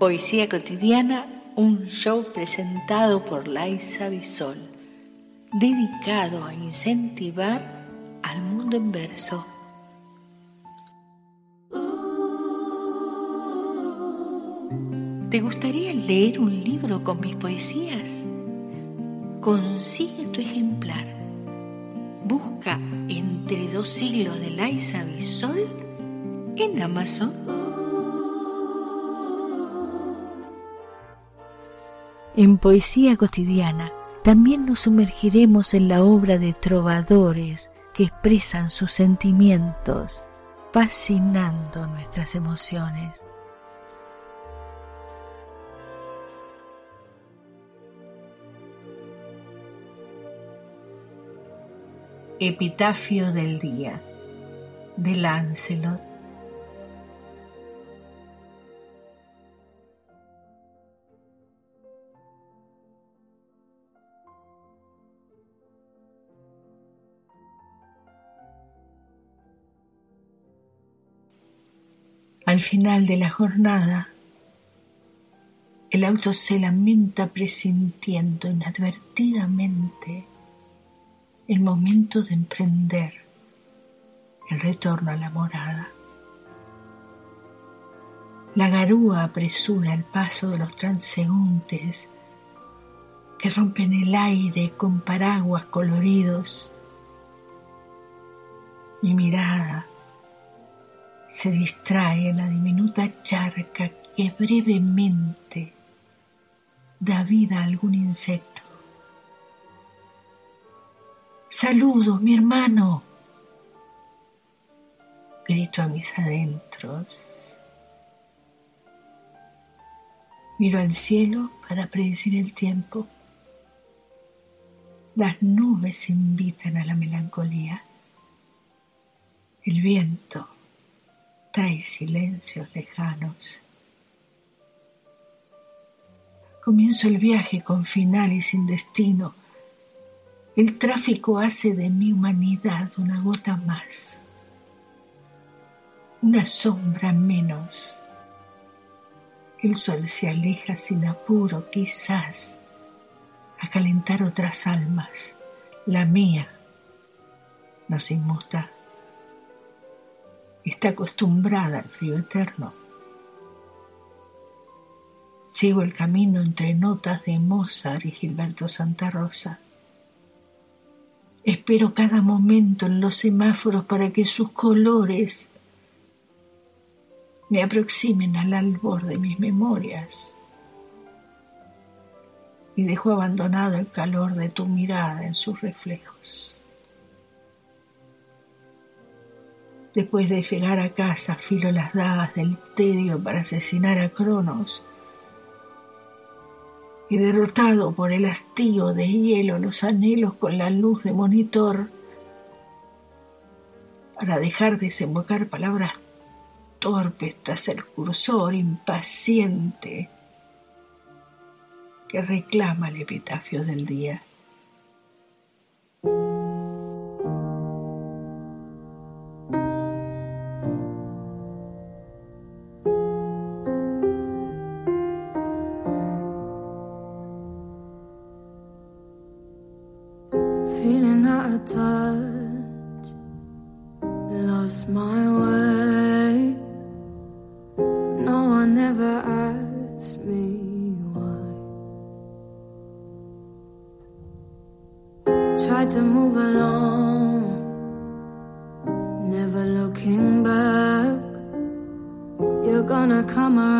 Poesía cotidiana, un show presentado por Laisa Bisol, dedicado a incentivar al mundo en verso. ¿Te gustaría leer un libro con mis poesías? Consigue tu ejemplar. Busca Entre dos siglos de Laisa Bisol en Amazon. En Poesía Cotidiana también nos sumergiremos en la obra de trovadores que expresan sus sentimientos, fascinando nuestras emociones. Epitafio del día de Lancelot. Al final de la jornada, el auto se lamenta presintiendo inadvertidamente el momento de emprender el retorno a la morada. La garúa apresura el paso de los transeúntes que rompen el aire con paraguas coloridos. Mi mirada se distrae la diminuta charca que brevemente da vida a algún insecto Saludo, mi hermano. Grito a mis adentros. Miro al cielo para predecir el tiempo. Las nubes invitan a la melancolía. El viento trae silencios lejanos. Comienzo el viaje con final y sin destino el tráfico hace de mi humanidad una gota más, una sombra menos. El sol se aleja sin apuro, quizás, a calentar otras almas. La mía no se inmuta. Está acostumbrada al frío eterno. Sigo el camino entre notas de Mozart y Gilberto Santa Rosa Espero cada momento en los semáforos para que sus colores me aproximen al albor de mis memorias. Y dejo abandonado el calor de tu mirada en sus reflejos. Después de llegar a casa, filo las dagas del tedio para asesinar a Cronos y derrotado por el hastío de hielo los anhelos con la luz de monitor para dejar desembocar palabras torpes tras el cursor impaciente que reclama el epitafio del día. never ask me why. Tried to move along, never looking back. You're gonna come around.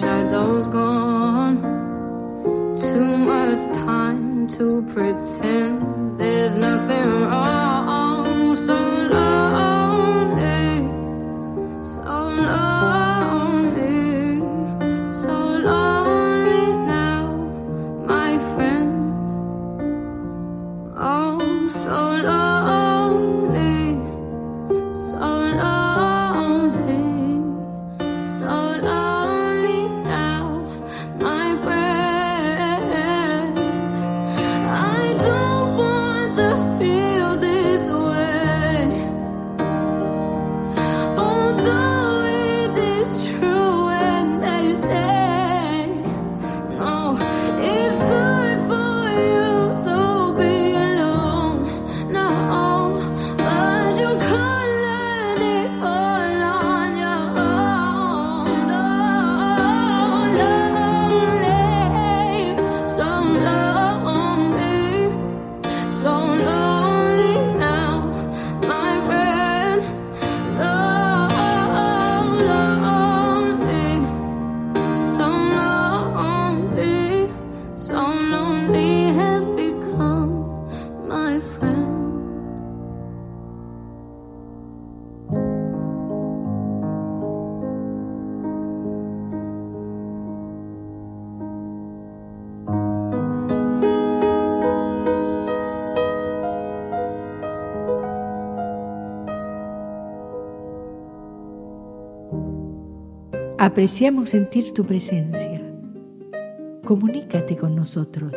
shadow's gone. Too much time to pretend there's nothing wrong. Apreciamos sentir tu presencia. Comunícate con nosotros.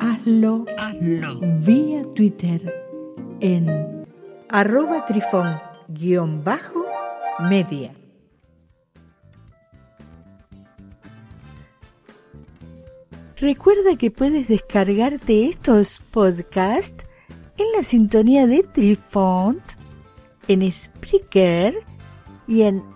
Hazlo, vía Twitter en arroba trifón guion bajo media. Recuerda que puedes descargarte estos podcasts en la sintonía de Trifont, en Spreaker y en